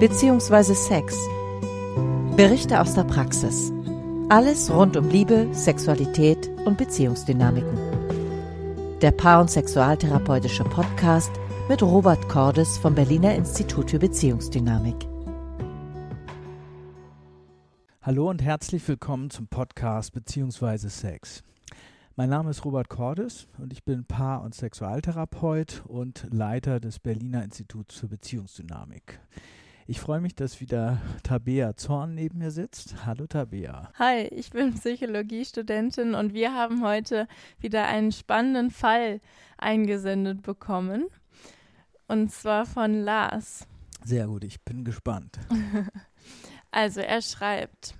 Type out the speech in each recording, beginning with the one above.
bzw. Sex. Berichte aus der Praxis. Alles rund um Liebe, Sexualität und Beziehungsdynamiken. Der Paar- und Sexualtherapeutische Podcast mit Robert Cordes vom Berliner Institut für Beziehungsdynamik. Hallo und herzlich willkommen zum Podcast bzw. Sex. Mein Name ist Robert Cordes und ich bin Paar- und Sexualtherapeut und Leiter des Berliner Instituts für Beziehungsdynamik. Ich freue mich, dass wieder Tabea Zorn neben mir sitzt. Hallo Tabea. Hi, ich bin Psychologiestudentin und wir haben heute wieder einen spannenden Fall eingesendet bekommen. Und zwar von Lars. Sehr gut, ich bin gespannt. also er schreibt,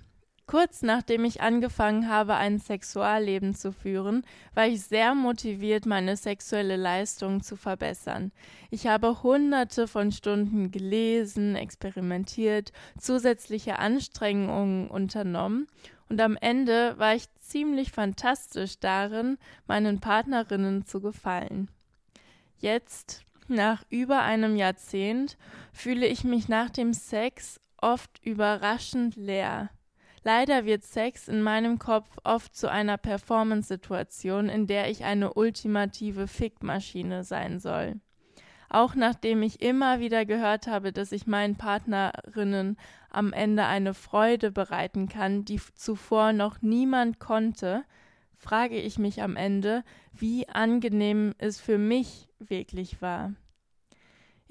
Kurz nachdem ich angefangen habe, ein Sexualleben zu führen, war ich sehr motiviert, meine sexuelle Leistung zu verbessern. Ich habe hunderte von Stunden gelesen, experimentiert, zusätzliche Anstrengungen unternommen und am Ende war ich ziemlich fantastisch darin, meinen Partnerinnen zu gefallen. Jetzt, nach über einem Jahrzehnt, fühle ich mich nach dem Sex oft überraschend leer. Leider wird Sex in meinem Kopf oft zu einer Performance-Situation, in der ich eine ultimative Fickmaschine sein soll. Auch nachdem ich immer wieder gehört habe, dass ich meinen Partnerinnen am Ende eine Freude bereiten kann, die zuvor noch niemand konnte, frage ich mich am Ende, wie angenehm es für mich wirklich war.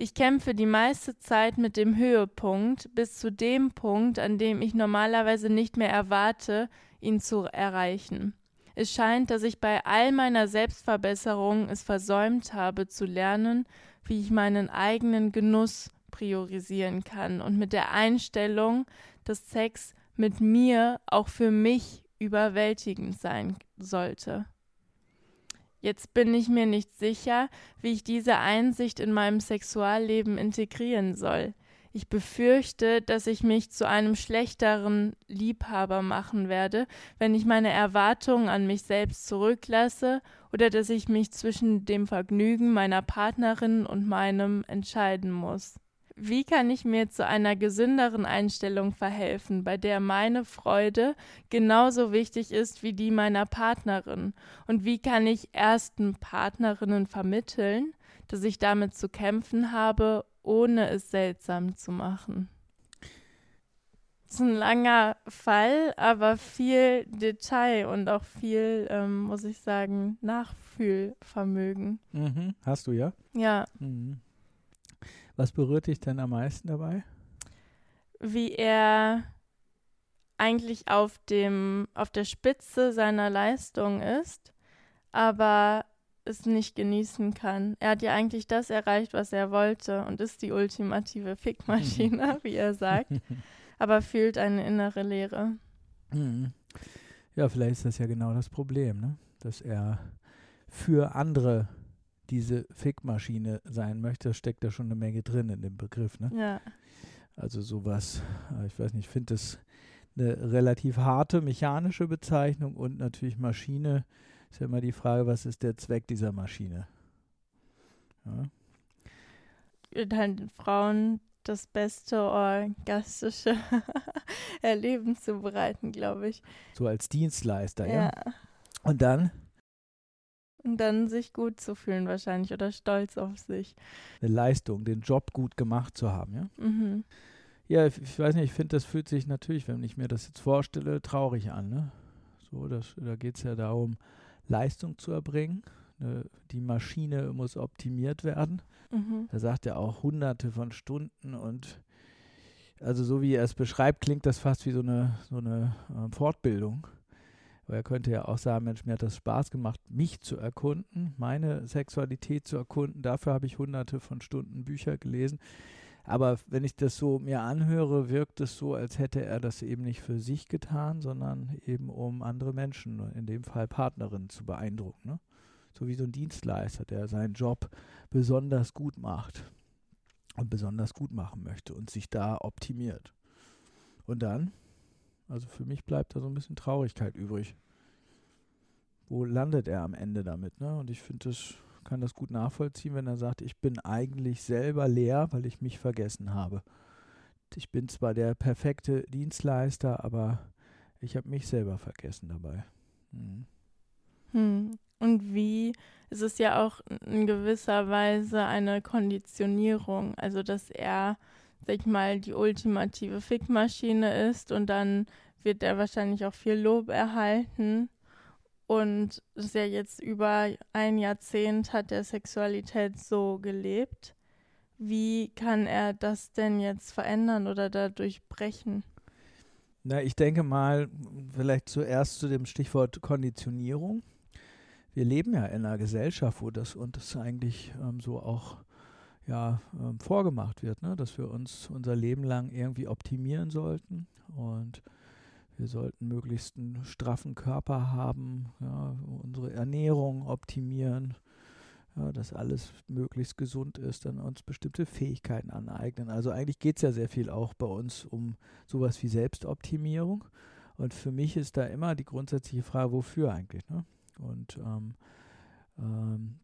Ich kämpfe die meiste Zeit mit dem Höhepunkt bis zu dem Punkt, an dem ich normalerweise nicht mehr erwarte, ihn zu erreichen. Es scheint, dass ich bei all meiner Selbstverbesserung es versäumt habe zu lernen, wie ich meinen eigenen Genuss priorisieren kann und mit der Einstellung, dass Sex mit mir auch für mich überwältigend sein sollte. Jetzt bin ich mir nicht sicher, wie ich diese Einsicht in meinem Sexualleben integrieren soll. Ich befürchte, dass ich mich zu einem schlechteren Liebhaber machen werde, wenn ich meine Erwartungen an mich selbst zurücklasse oder dass ich mich zwischen dem Vergnügen meiner Partnerin und meinem entscheiden muss wie kann ich mir zu einer gesünderen Einstellung verhelfen, bei der meine Freude genauso wichtig ist wie die meiner Partnerin? Und wie kann ich ersten Partnerinnen vermitteln, dass ich damit zu kämpfen habe, ohne es seltsam zu machen? Das ist ein langer Fall, aber viel Detail und auch viel, ähm, muss ich sagen, Nachfühlvermögen. Mhm. Hast du ja? Ja. Mhm. Was berührt dich denn am meisten dabei? Wie er eigentlich auf dem auf der Spitze seiner Leistung ist, aber es nicht genießen kann. Er hat ja eigentlich das erreicht, was er wollte und ist die ultimative Fickmaschine, wie er sagt, aber fühlt eine innere Leere. Mhm. Ja, vielleicht ist das ja genau das Problem, ne? dass er für andere diese Fickmaschine sein möchte, steckt da schon eine Menge drin in dem Begriff. Ne? Ja. Also sowas, äh, ich weiß nicht, ich finde das eine relativ harte mechanische Bezeichnung und natürlich Maschine ist ja immer die Frage, was ist der Zweck dieser Maschine? Ja. Dann Frauen das beste orgastische Erleben zu bereiten, glaube ich. So als Dienstleister, ja. ja. Und dann? Und dann sich gut zu fühlen wahrscheinlich oder stolz auf sich. Eine Leistung, den Job gut gemacht zu haben, ja? Mhm. Ja, ich, ich weiß nicht, ich finde, das fühlt sich natürlich, wenn ich mir das jetzt vorstelle, traurig an, ne? So, das, da geht es ja darum, Leistung zu erbringen. Ne? Die Maschine muss optimiert werden. Mhm. Da sagt er auch hunderte von Stunden und also so wie er es beschreibt, klingt das fast wie so eine, so eine äh, Fortbildung. Er könnte ja auch sagen, Mensch, mir hat das Spaß gemacht, mich zu erkunden, meine Sexualität zu erkunden. Dafür habe ich hunderte von Stunden Bücher gelesen. Aber wenn ich das so mir anhöre, wirkt es so, als hätte er das eben nicht für sich getan, sondern eben um andere Menschen, in dem Fall Partnerinnen, zu beeindrucken. Ne? So wie so ein Dienstleister, der seinen Job besonders gut macht und besonders gut machen möchte und sich da optimiert. Und dann also für mich bleibt da so ein bisschen Traurigkeit übrig. Wo landet er am Ende damit? Ne? Und ich finde das, kann das gut nachvollziehen, wenn er sagt, ich bin eigentlich selber leer, weil ich mich vergessen habe. ich bin zwar der perfekte Dienstleister, aber ich habe mich selber vergessen dabei. Mhm. Hm. Und wie ist es ja auch in gewisser Weise eine Konditionierung, also dass er, sag ich mal, die ultimative Fickmaschine ist und dann wird er wahrscheinlich auch viel Lob erhalten. Und ist ja jetzt über ein Jahrzehnt hat er Sexualität so gelebt. Wie kann er das denn jetzt verändern oder dadurch brechen? Na, ich denke mal, vielleicht zuerst zu dem Stichwort Konditionierung. Wir leben ja in einer Gesellschaft, wo das und das eigentlich ähm, so auch ja, ähm, vorgemacht wird, ne? dass wir uns unser Leben lang irgendwie optimieren sollten und wir sollten möglichst einen straffen Körper haben, ja, unsere Ernährung optimieren, ja, dass alles möglichst gesund ist, dann uns bestimmte Fähigkeiten aneignen. Also eigentlich geht es ja sehr viel auch bei uns um sowas wie Selbstoptimierung. Und für mich ist da immer die grundsätzliche Frage, wofür eigentlich? Ne? Und ähm, ähm,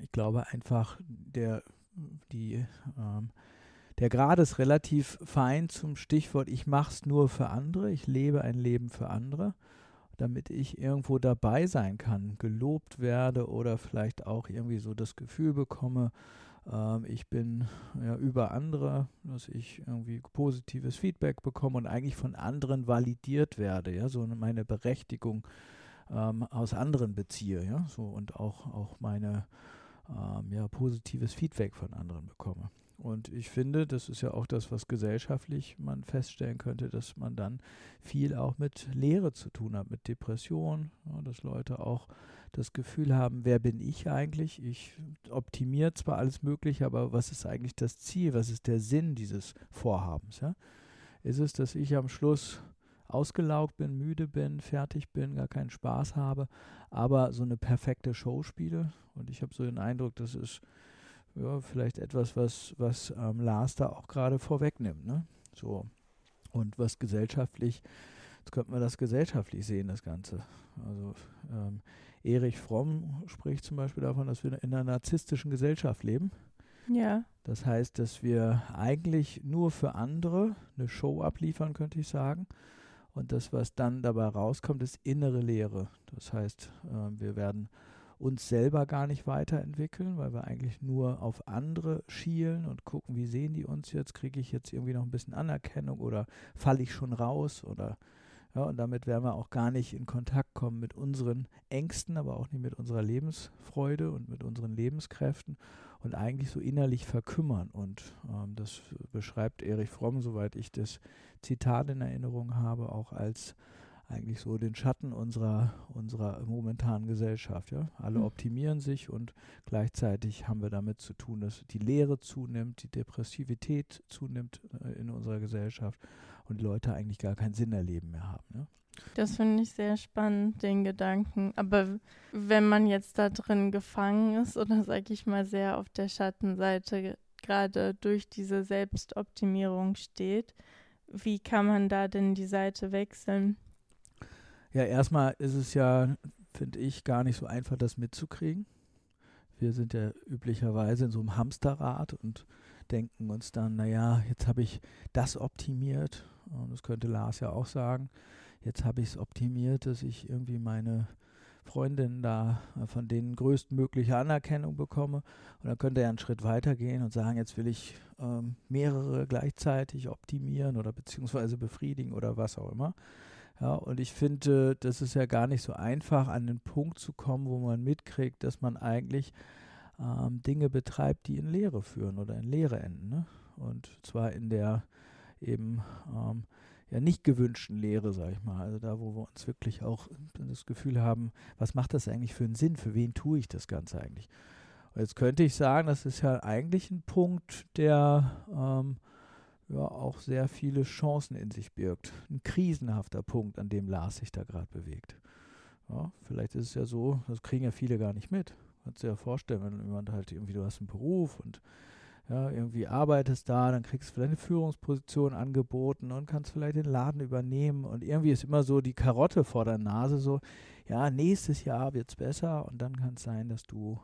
ich glaube einfach, der, die, ähm, der Grad ist relativ fein zum Stichwort, ich mache es nur für andere, ich lebe ein Leben für andere damit ich irgendwo dabei sein kann, gelobt werde oder vielleicht auch irgendwie so das Gefühl bekomme, äh, ich bin ja über andere, dass ich irgendwie positives Feedback bekomme und eigentlich von anderen validiert werde, ja, so meine Berechtigung ähm, aus anderen beziehe, ja, so und auch, auch meine ähm, ja, positives Feedback von anderen bekomme. Und ich finde, das ist ja auch das, was gesellschaftlich man feststellen könnte, dass man dann viel auch mit Leere zu tun hat, mit Depression, ja, dass Leute auch das Gefühl haben, wer bin ich eigentlich? Ich optimiere zwar alles Mögliche, aber was ist eigentlich das Ziel? Was ist der Sinn dieses Vorhabens? Ja? Ist es, dass ich am Schluss ausgelaugt bin, müde bin, fertig bin, gar keinen Spaß habe, aber so eine perfekte Show spiele? Und ich habe so den Eindruck, das ist ja, vielleicht etwas, was, was ähm, Lars da auch gerade vorwegnimmt. Ne? So. Und was gesellschaftlich, jetzt könnte man das gesellschaftlich sehen, das Ganze. Also ähm, Erich Fromm spricht zum Beispiel davon, dass wir in einer narzisstischen Gesellschaft leben. Ja. Das heißt, dass wir eigentlich nur für andere eine Show abliefern, könnte ich sagen. Und das, was dann dabei rauskommt, ist innere Lehre. Das heißt, äh, wir werden uns selber gar nicht weiterentwickeln, weil wir eigentlich nur auf andere schielen und gucken, wie sehen die uns jetzt, kriege ich jetzt irgendwie noch ein bisschen Anerkennung oder falle ich schon raus oder ja, und damit werden wir auch gar nicht in Kontakt kommen mit unseren Ängsten, aber auch nicht mit unserer Lebensfreude und mit unseren Lebenskräften und eigentlich so innerlich verkümmern. Und ähm, das beschreibt Erich Fromm, soweit ich das Zitat in Erinnerung habe, auch als eigentlich so den Schatten unserer, unserer momentanen Gesellschaft. Ja? Alle hm. optimieren sich und gleichzeitig haben wir damit zu tun, dass die Leere zunimmt, die Depressivität zunimmt äh, in unserer Gesellschaft und die Leute eigentlich gar keinen Sinn erleben mehr haben. Ja? Das finde ich sehr spannend, den Gedanken. Aber wenn man jetzt da drin gefangen ist oder sage ich mal sehr auf der Schattenseite gerade durch diese Selbstoptimierung steht, wie kann man da denn die Seite wechseln? Ja, erstmal ist es ja, finde ich, gar nicht so einfach, das mitzukriegen. Wir sind ja üblicherweise in so einem Hamsterrad und denken uns dann, naja, jetzt habe ich das optimiert. Und das könnte Lars ja auch sagen. Jetzt habe ich es optimiert, dass ich irgendwie meine Freundin da äh, von denen größtmögliche Anerkennung bekomme. Und dann könnte er einen Schritt weiter gehen und sagen, jetzt will ich ähm, mehrere gleichzeitig optimieren oder beziehungsweise befriedigen oder was auch immer. Ja, und ich finde, das ist ja gar nicht so einfach, an den Punkt zu kommen, wo man mitkriegt, dass man eigentlich ähm, Dinge betreibt, die in Lehre führen oder in Lehre enden. Ne? Und zwar in der eben ähm, ja nicht gewünschten Lehre, sage ich mal. Also da, wo wir uns wirklich auch das Gefühl haben, was macht das eigentlich für einen Sinn? Für wen tue ich das Ganze eigentlich? Und jetzt könnte ich sagen, das ist ja eigentlich ein Punkt, der ähm, ja auch sehr viele Chancen in sich birgt. Ein krisenhafter Punkt, an dem Lars sich da gerade bewegt. Ja, vielleicht ist es ja so, das kriegen ja viele gar nicht mit. Kannst du dir ja vorstellen, wenn jemand halt irgendwie, du hast einen Beruf und ja, irgendwie arbeitest da, dann kriegst du vielleicht eine Führungsposition angeboten und kannst vielleicht den Laden übernehmen. Und irgendwie ist immer so die Karotte vor der Nase so, ja, nächstes Jahr wird es besser. Und dann kann es sein, dass du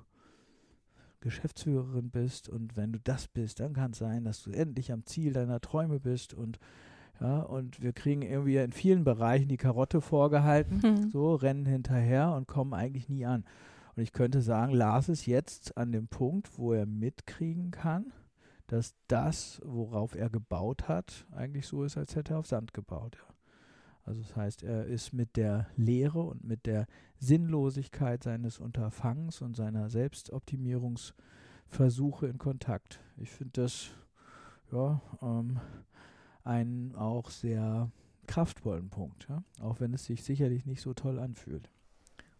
Geschäftsführerin bist. Und wenn du das bist, dann kann es sein, dass du endlich am Ziel deiner Träume bist. Und ja, und wir kriegen irgendwie in vielen Bereichen die Karotte vorgehalten, mhm. so rennen hinterher und kommen eigentlich nie an. Und ich könnte sagen, Lars ist jetzt an dem Punkt, wo er mitkriegen kann, dass das, worauf er gebaut hat, eigentlich so ist, als hätte er auf Sand gebaut. Ja. Also das heißt, er ist mit der Lehre und mit der Sinnlosigkeit seines Unterfangens und seiner Selbstoptimierungsversuche in Kontakt. Ich finde das ja ähm, einen auch sehr kraftvollen Punkt, ja? auch wenn es sich sicherlich nicht so toll anfühlt.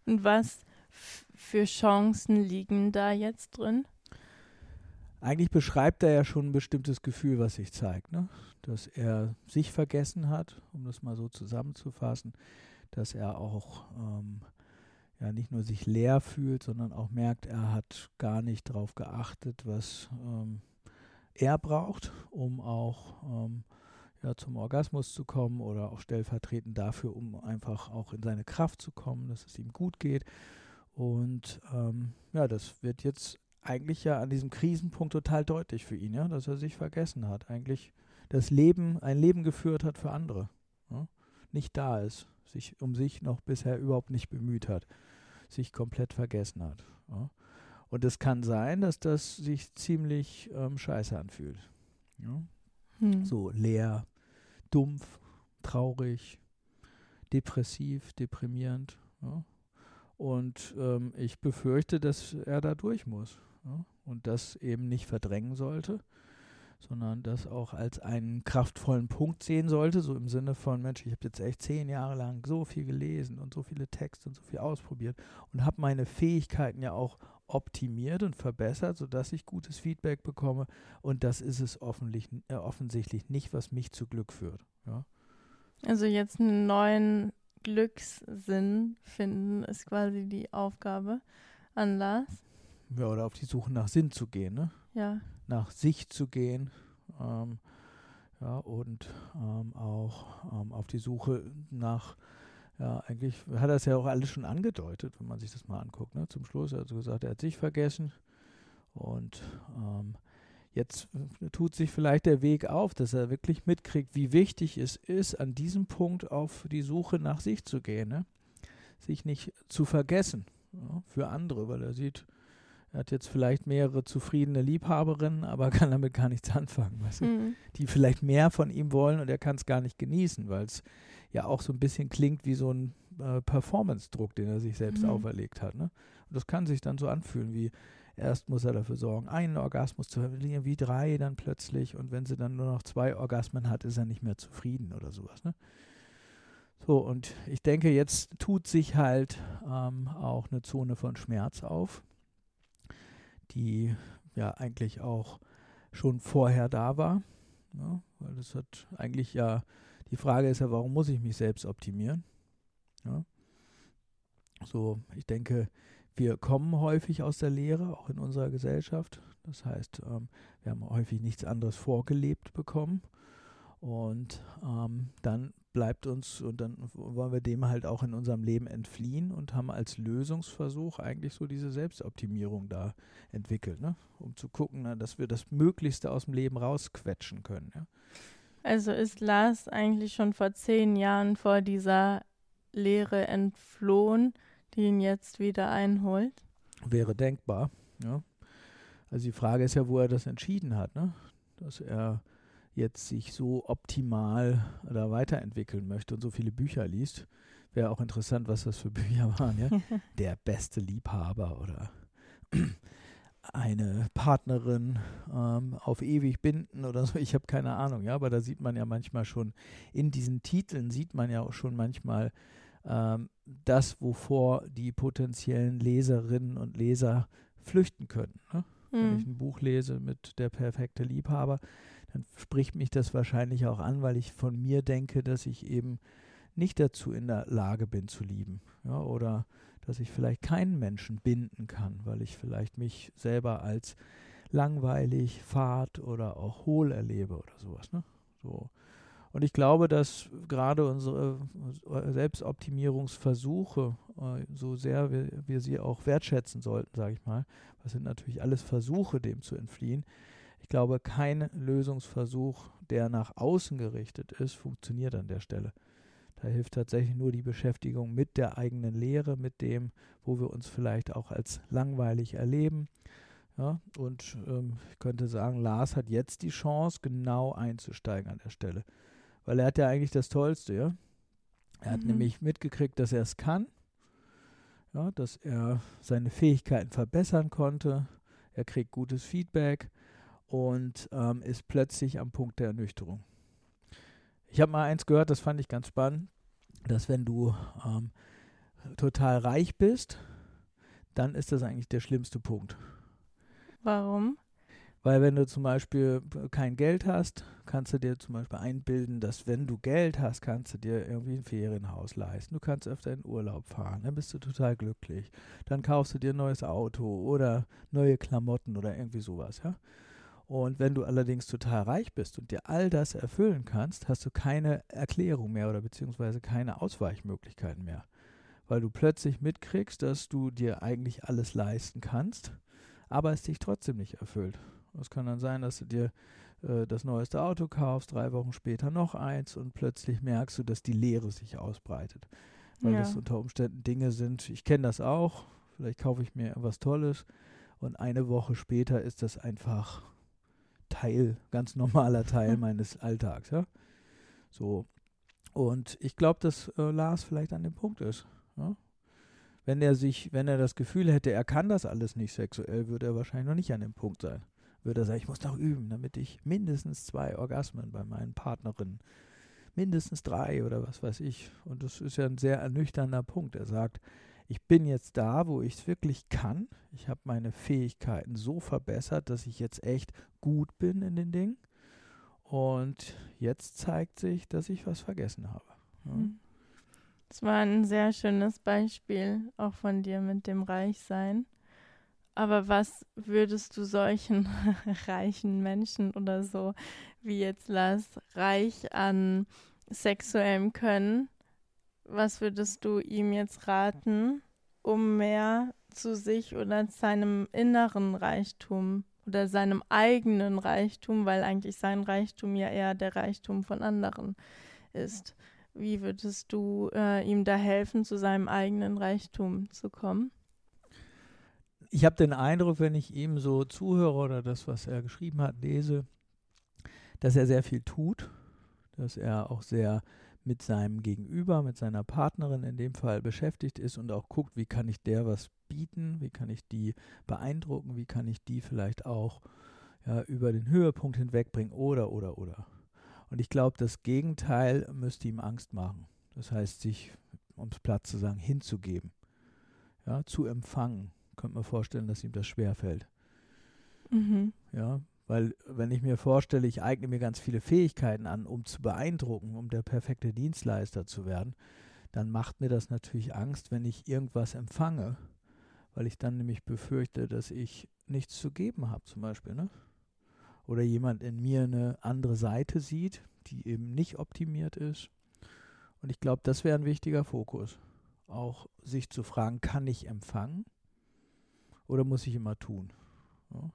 Und was für Chancen liegen da jetzt drin? Eigentlich beschreibt er ja schon ein bestimmtes Gefühl, was sich zeigt, ne? dass er sich vergessen hat, um das mal so zusammenzufassen, dass er auch ähm, ja nicht nur sich leer fühlt, sondern auch merkt, er hat gar nicht darauf geachtet, was ähm, er braucht, um auch ähm, ja, zum Orgasmus zu kommen oder auch stellvertretend dafür, um einfach auch in seine Kraft zu kommen, dass es ihm gut geht. Und ähm, ja, das wird jetzt eigentlich ja an diesem Krisenpunkt total deutlich für ihn, ja, dass er sich vergessen hat, eigentlich das Leben, ein Leben geführt hat für andere, ja, nicht da ist, sich um sich noch bisher überhaupt nicht bemüht hat, sich komplett vergessen hat. Ja. Und es kann sein, dass das sich ziemlich ähm, scheiße anfühlt. Ja. Hm. So leer, dumpf, traurig, depressiv, deprimierend. Ja. Und ähm, ich befürchte, dass er da durch muss. Ja. Und das eben nicht verdrängen sollte, sondern das auch als einen kraftvollen Punkt sehen sollte, so im Sinne von, Mensch, ich habe jetzt echt zehn Jahre lang so viel gelesen und so viele Texte und so viel ausprobiert und habe meine Fähigkeiten ja auch optimiert und verbessert, sodass ich gutes Feedback bekomme. Und das ist es äh, offensichtlich nicht, was mich zu Glück führt. Ja? Also jetzt einen neuen Glückssinn finden, ist quasi die Aufgabe an Lars. Ja, oder auf die Suche nach Sinn zu gehen, ne? Ja. Nach sich zu gehen. Ähm, ja, und ähm, auch ähm, auf die Suche nach ja, eigentlich hat er es ja auch alles schon angedeutet, wenn man sich das mal anguckt. Ne? Zum Schluss hat er also gesagt, er hat sich vergessen. Und ähm, jetzt tut sich vielleicht der Weg auf, dass er wirklich mitkriegt, wie wichtig es ist, an diesem Punkt auf die Suche nach sich zu gehen. Ne? Sich nicht zu vergessen ja, für andere, weil er sieht, er hat jetzt vielleicht mehrere zufriedene Liebhaberinnen, aber kann damit gar nichts anfangen, weißt du? Mhm. die vielleicht mehr von ihm wollen und er kann es gar nicht genießen, weil es ja auch so ein bisschen klingt wie so ein äh, Performance-Druck, den er sich selbst mhm. auferlegt hat. Ne? Und das kann sich dann so anfühlen wie, erst muss er dafür sorgen, einen Orgasmus zu haben, wie drei dann plötzlich und wenn sie dann nur noch zwei Orgasmen hat, ist er nicht mehr zufrieden oder sowas. Ne? So, und ich denke, jetzt tut sich halt ähm, auch eine Zone von Schmerz auf, die ja eigentlich auch schon vorher da war. Ja, weil das hat eigentlich ja die Frage ist ja, warum muss ich mich selbst optimieren? Ja. So, ich denke, wir kommen häufig aus der Lehre, auch in unserer Gesellschaft. Das heißt, ähm, wir haben häufig nichts anderes vorgelebt bekommen. Und ähm, dann bleibt uns, und dann wollen wir dem halt auch in unserem Leben entfliehen und haben als Lösungsversuch eigentlich so diese Selbstoptimierung da entwickelt, ne? um zu gucken, na, dass wir das Möglichste aus dem Leben rausquetschen können. Ja? Also ist Lars eigentlich schon vor zehn Jahren vor dieser Lehre entflohen, die ihn jetzt wieder einholt? Wäre denkbar, ja. Also die Frage ist ja, wo er das entschieden hat, ne? Dass er jetzt sich so optimal da weiterentwickeln möchte und so viele Bücher liest. Wäre auch interessant, was das für Bücher waren, ja. Der beste Liebhaber oder eine Partnerin ähm, auf ewig binden oder so. Ich habe keine Ahnung, ja, aber da sieht man ja manchmal schon, in diesen Titeln sieht man ja auch schon manchmal ähm, das, wovor die potenziellen Leserinnen und Leser flüchten können. Ne? Mhm. Wenn ich ein Buch lese mit der perfekte Liebhaber, dann spricht mich das wahrscheinlich auch an, weil ich von mir denke, dass ich eben nicht dazu in der Lage bin zu lieben. Ja, oder dass ich vielleicht keinen Menschen binden kann, weil ich vielleicht mich selber als langweilig, fad oder auch hohl erlebe oder sowas. Ne? So. Und ich glaube, dass gerade unsere äh, Selbstoptimierungsversuche, äh, so sehr wir, wir sie auch wertschätzen sollten, sage ich mal, das sind natürlich alles Versuche, dem zu entfliehen. Ich glaube, kein Lösungsversuch, der nach außen gerichtet ist, funktioniert an der Stelle. Da hilft tatsächlich nur die Beschäftigung mit der eigenen Lehre, mit dem, wo wir uns vielleicht auch als langweilig erleben. Ja, und ähm, ich könnte sagen, Lars hat jetzt die Chance, genau einzusteigen an der Stelle weil er hat ja eigentlich das Tollste, ja. Er hat mhm. nämlich mitgekriegt, dass er es kann, ja, dass er seine Fähigkeiten verbessern konnte. Er kriegt gutes Feedback und ähm, ist plötzlich am Punkt der Ernüchterung. Ich habe mal eins gehört, das fand ich ganz spannend, dass wenn du ähm, total reich bist, dann ist das eigentlich der schlimmste Punkt. Warum? Weil wenn du zum Beispiel kein Geld hast, kannst du dir zum Beispiel einbilden, dass wenn du Geld hast, kannst du dir irgendwie ein Ferienhaus leisten. Du kannst öfter in Urlaub fahren, dann bist du total glücklich. Dann kaufst du dir ein neues Auto oder neue Klamotten oder irgendwie sowas, ja. Und wenn du allerdings total reich bist und dir all das erfüllen kannst, hast du keine Erklärung mehr oder beziehungsweise keine Ausweichmöglichkeiten mehr. Weil du plötzlich mitkriegst, dass du dir eigentlich alles leisten kannst, aber es dich trotzdem nicht erfüllt. Es kann dann sein, dass du dir äh, das neueste Auto kaufst, drei Wochen später noch eins und plötzlich merkst du, dass die Leere sich ausbreitet. Weil ja. das unter Umständen Dinge sind, ich kenne das auch, vielleicht kaufe ich mir was Tolles und eine Woche später ist das einfach Teil, ganz normaler Teil meines Alltags, ja. So. Und ich glaube, dass äh, Lars vielleicht an dem Punkt ist. Ja? Wenn er sich, wenn er das Gefühl hätte, er kann das alles nicht sexuell, würde er wahrscheinlich noch nicht an dem Punkt sein würde er sagen, ich muss noch üben, damit ich mindestens zwei Orgasmen bei meinen Partnerinnen, mindestens drei oder was weiß ich. Und das ist ja ein sehr ernüchternder Punkt. Er sagt, ich bin jetzt da, wo ich es wirklich kann. Ich habe meine Fähigkeiten so verbessert, dass ich jetzt echt gut bin in den Dingen. Und jetzt zeigt sich, dass ich was vergessen habe. Ja. Hm. Das war ein sehr schönes Beispiel auch von dir mit dem Reichsein. Aber was würdest du solchen reichen Menschen oder so wie jetzt Lars reich an sexuellem Können, was würdest du ihm jetzt raten, um mehr zu sich oder seinem inneren Reichtum oder seinem eigenen Reichtum, weil eigentlich sein Reichtum ja eher der Reichtum von anderen ist. Wie würdest du äh, ihm da helfen, zu seinem eigenen Reichtum zu kommen? Ich habe den Eindruck, wenn ich ihm so zuhöre oder das, was er geschrieben hat, lese, dass er sehr viel tut, dass er auch sehr mit seinem Gegenüber, mit seiner Partnerin in dem Fall beschäftigt ist und auch guckt, wie kann ich der was bieten, wie kann ich die beeindrucken, wie kann ich die vielleicht auch ja, über den Höhepunkt hinwegbringen oder, oder, oder. Und ich glaube, das Gegenteil müsste ihm Angst machen. Das heißt, sich, um es platt zu sagen, hinzugeben, ja, zu empfangen, könnte man vorstellen, dass ihm das schwerfällt. Mhm. Ja, weil wenn ich mir vorstelle, ich eigne mir ganz viele Fähigkeiten an, um zu beeindrucken, um der perfekte Dienstleister zu werden, dann macht mir das natürlich Angst, wenn ich irgendwas empfange, weil ich dann nämlich befürchte, dass ich nichts zu geben habe, zum Beispiel. Ne? Oder jemand in mir eine andere Seite sieht, die eben nicht optimiert ist. Und ich glaube, das wäre ein wichtiger Fokus. Auch sich zu fragen, kann ich empfangen? Oder muss ich immer tun? Ja.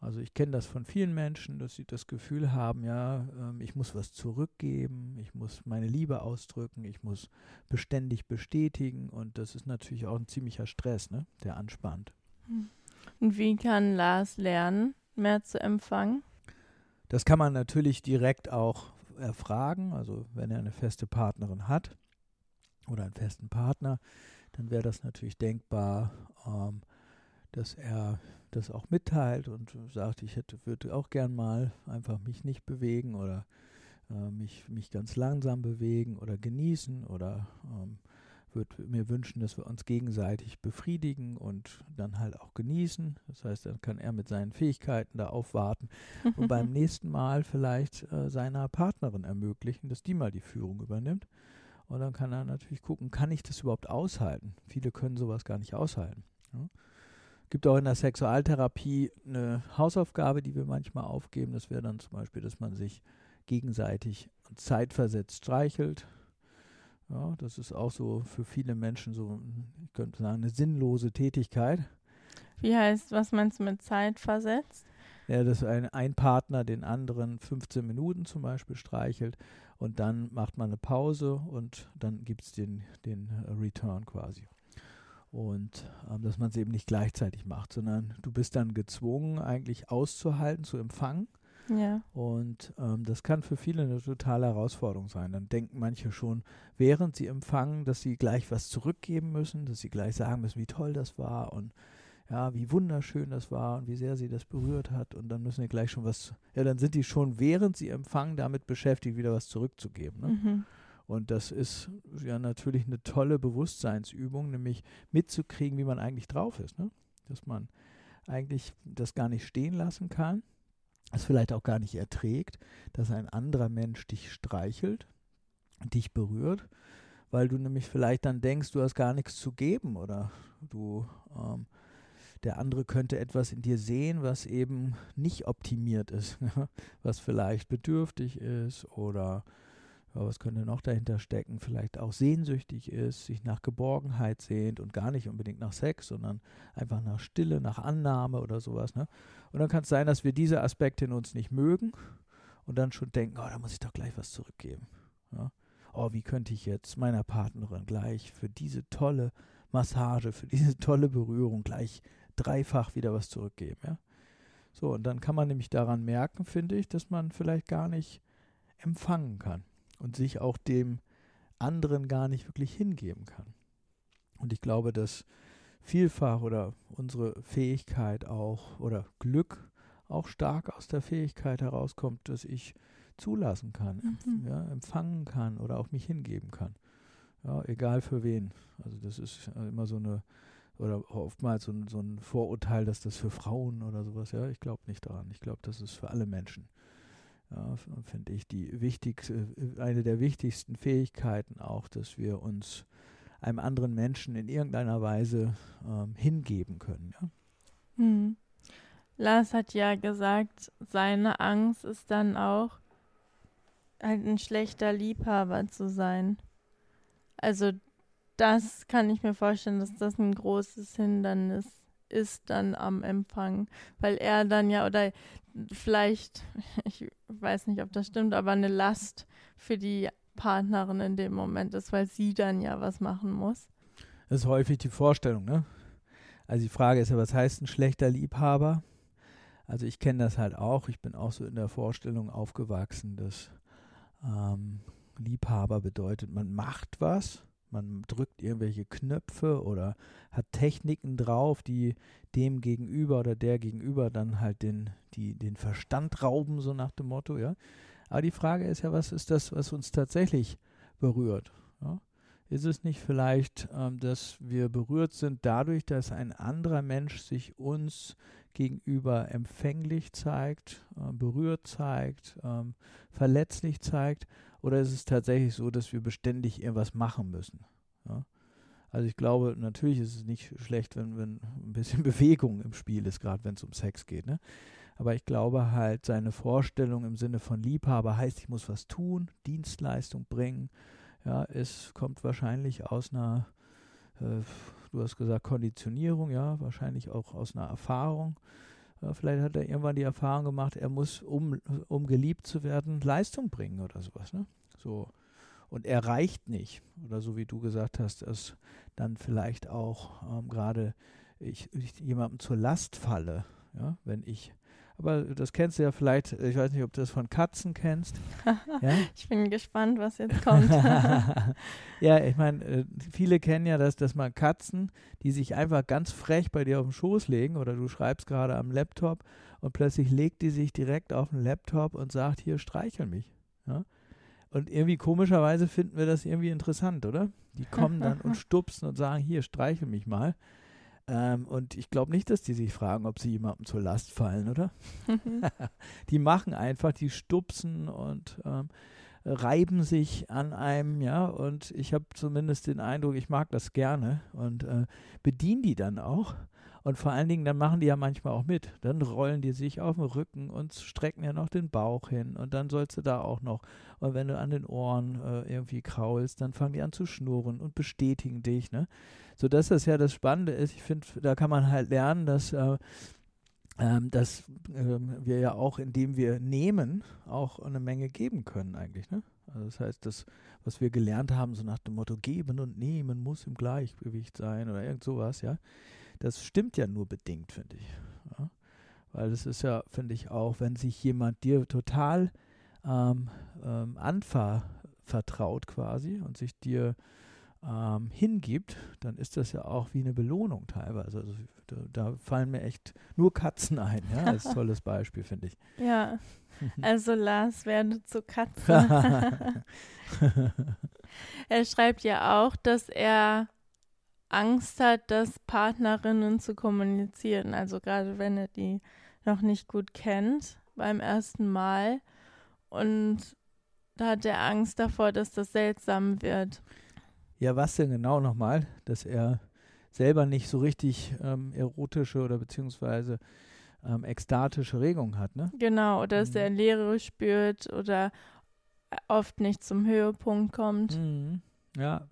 Also ich kenne das von vielen Menschen, dass sie das Gefühl haben, ja, ähm, ich muss was zurückgeben, ich muss meine Liebe ausdrücken, ich muss beständig bestätigen und das ist natürlich auch ein ziemlicher Stress, ne, der anspannt. Hm. Und wie kann Lars lernen, mehr zu empfangen? Das kann man natürlich direkt auch erfragen, also wenn er eine feste Partnerin hat oder einen festen Partner, dann wäre das natürlich denkbar, ähm, dass er das auch mitteilt und sagt, ich hätte, würde auch gern mal einfach mich nicht bewegen oder äh, mich, mich ganz langsam bewegen oder genießen oder ähm, würde mir wünschen, dass wir uns gegenseitig befriedigen und dann halt auch genießen. Das heißt, dann kann er mit seinen Fähigkeiten da aufwarten und beim nächsten Mal vielleicht äh, seiner Partnerin ermöglichen, dass die mal die Führung übernimmt. Und dann kann er natürlich gucken, kann ich das überhaupt aushalten? Viele können sowas gar nicht aushalten. Ja. Gibt auch in der Sexualtherapie eine Hausaufgabe, die wir manchmal aufgeben. Das wäre dann zum Beispiel, dass man sich gegenseitig zeitversetzt streichelt. Ja, das ist auch so für viele Menschen so, ich könnte sagen, eine sinnlose Tätigkeit. Wie heißt, was meinst du mit zeitversetzt? Ja, dass ein, ein Partner den anderen 15 Minuten zum Beispiel streichelt und dann macht man eine Pause und dann gibt es den, den Return quasi. Und ähm, dass man es eben nicht gleichzeitig macht, sondern du bist dann gezwungen, eigentlich auszuhalten, zu empfangen. Ja. Und ähm, das kann für viele eine totale Herausforderung sein. Dann denken manche schon, während sie empfangen, dass sie gleich was zurückgeben müssen, dass sie gleich sagen müssen, wie toll das war und ja, wie wunderschön das war und wie sehr sie das berührt hat. Und dann müssen sie gleich schon was, ja, dann sind die schon, während sie empfangen, damit beschäftigt, wieder was zurückzugeben. Ne? Mhm. Und das ist ja natürlich eine tolle Bewusstseinsübung, nämlich mitzukriegen, wie man eigentlich drauf ist. Ne? Dass man eigentlich das gar nicht stehen lassen kann, es vielleicht auch gar nicht erträgt, dass ein anderer Mensch dich streichelt, dich berührt, weil du nämlich vielleicht dann denkst, du hast gar nichts zu geben oder du ähm, der andere könnte etwas in dir sehen, was eben nicht optimiert ist, was vielleicht bedürftig ist oder ja, was könnte noch dahinter stecken, vielleicht auch sehnsüchtig ist, sich nach Geborgenheit sehnt und gar nicht unbedingt nach Sex, sondern einfach nach Stille, nach Annahme oder sowas. Ne? Und dann kann es sein, dass wir diese Aspekte in uns nicht mögen und dann schon denken, oh, da muss ich doch gleich was zurückgeben. Ja? Oh, wie könnte ich jetzt meiner Partnerin gleich für diese tolle Massage, für diese tolle Berührung gleich dreifach wieder was zurückgeben. Ja? So, und dann kann man nämlich daran merken, finde ich, dass man vielleicht gar nicht empfangen kann und sich auch dem anderen gar nicht wirklich hingeben kann. Und ich glaube, dass vielfach oder unsere Fähigkeit auch oder Glück auch stark aus der Fähigkeit herauskommt, dass ich zulassen kann, mhm. ja, empfangen kann oder auch mich hingeben kann. Ja, egal für wen. Also das ist immer so eine oder oftmals so so ein Vorurteil, dass das für Frauen oder sowas, ja, ich glaube nicht daran. Ich glaube, das ist für alle Menschen. Ja, finde ich die wichtigste, eine der wichtigsten Fähigkeiten auch, dass wir uns einem anderen Menschen in irgendeiner Weise ähm, hingeben können. Ja? Hm. Lars hat ja gesagt, seine Angst ist dann auch, halt ein schlechter Liebhaber zu sein. Also das kann ich mir vorstellen, dass das ein großes Hindernis ist dann am Empfang, weil er dann ja oder vielleicht, ich weiß nicht, ob das stimmt, aber eine Last für die Partnerin in dem Moment ist, weil sie dann ja was machen muss. Das ist häufig die Vorstellung, ne? Also die Frage ist ja, was heißt ein schlechter Liebhaber? Also ich kenne das halt auch. Ich bin auch so in der Vorstellung aufgewachsen, dass ähm, Liebhaber bedeutet, man macht was man drückt irgendwelche Knöpfe oder hat Techniken drauf, die dem gegenüber oder der gegenüber dann halt den, die, den Verstand rauben, so nach dem Motto, ja. Aber die Frage ist ja, was ist das, was uns tatsächlich berührt? Ja? Ist es nicht vielleicht, ähm, dass wir berührt sind dadurch, dass ein anderer Mensch sich uns gegenüber empfänglich zeigt, äh, berührt zeigt, ähm, verletzlich zeigt oder ist es tatsächlich so, dass wir beständig irgendwas machen müssen? Ja? Also ich glaube, natürlich ist es nicht schlecht, wenn, wenn ein bisschen Bewegung im Spiel ist, gerade wenn es um Sex geht. Ne? Aber ich glaube halt, seine Vorstellung im Sinne von Liebhaber heißt, ich muss was tun, Dienstleistung bringen. Ja, es kommt wahrscheinlich aus einer, äh, du hast gesagt, Konditionierung, ja, wahrscheinlich auch aus einer Erfahrung. Ja, vielleicht hat er irgendwann die Erfahrung gemacht, er muss, um, um geliebt zu werden, Leistung bringen oder sowas. Ne? So. Und er reicht nicht. Oder so wie du gesagt hast, dass dann vielleicht auch ähm, gerade ich, ich jemandem zur Last falle, ja, wenn ich aber das kennst du ja vielleicht, ich weiß nicht, ob du das von Katzen kennst. ja? Ich bin gespannt, was jetzt kommt. ja, ich meine, äh, viele kennen ja das, dass man Katzen, die sich einfach ganz frech bei dir auf den Schoß legen oder du schreibst gerade am Laptop und plötzlich legt die sich direkt auf den Laptop und sagt, hier, streichel mich. Ja? Und irgendwie komischerweise finden wir das irgendwie interessant, oder? Die kommen dann und stupsen und sagen, hier, streichel mich mal. Ähm, und ich glaube nicht, dass die sich fragen, ob sie jemandem zur Last fallen, oder? die machen einfach, die stupsen und ähm, reiben sich an einem, ja, und ich habe zumindest den Eindruck, ich mag das gerne und äh, bediene die dann auch. Und vor allen Dingen, dann machen die ja manchmal auch mit. Dann rollen die sich auf den Rücken und strecken ja noch den Bauch hin. Und dann sollst du da auch noch. Und wenn du an den Ohren äh, irgendwie kraulst, dann fangen die an zu schnurren und bestätigen dich. Ne? So dass das ja das Spannende ist. Ich finde, da kann man halt lernen, dass. Äh, ähm, dass ähm, wir ja auch, indem wir nehmen, auch eine Menge geben können eigentlich. Ne? Also das heißt, das, was wir gelernt haben, so nach dem Motto geben und nehmen muss im Gleichgewicht sein oder irgend sowas, ja, das stimmt ja nur bedingt, finde ich. Ja? Weil das ist ja, finde ich auch, wenn sich jemand dir total ähm, ähm, anvertraut quasi und sich dir ähm, hingibt, dann ist das ja auch wie eine Belohnung teilweise. Also da, da fallen mir echt nur Katzen ein, ja, als tolles Beispiel, finde ich. Ja, also Lars werde zu Katze. er schreibt ja auch, dass er Angst hat, das Partnerinnen zu kommunizieren. Also gerade wenn er die noch nicht gut kennt beim ersten Mal. Und da hat er Angst davor, dass das seltsam wird. Ja, was denn genau nochmal? Dass er selber nicht so richtig ähm, erotische oder beziehungsweise ähm, ekstatische Regungen hat, ne? Genau, oder dass mhm. er Leere spürt oder oft nicht zum Höhepunkt kommt. Mhm. Ja.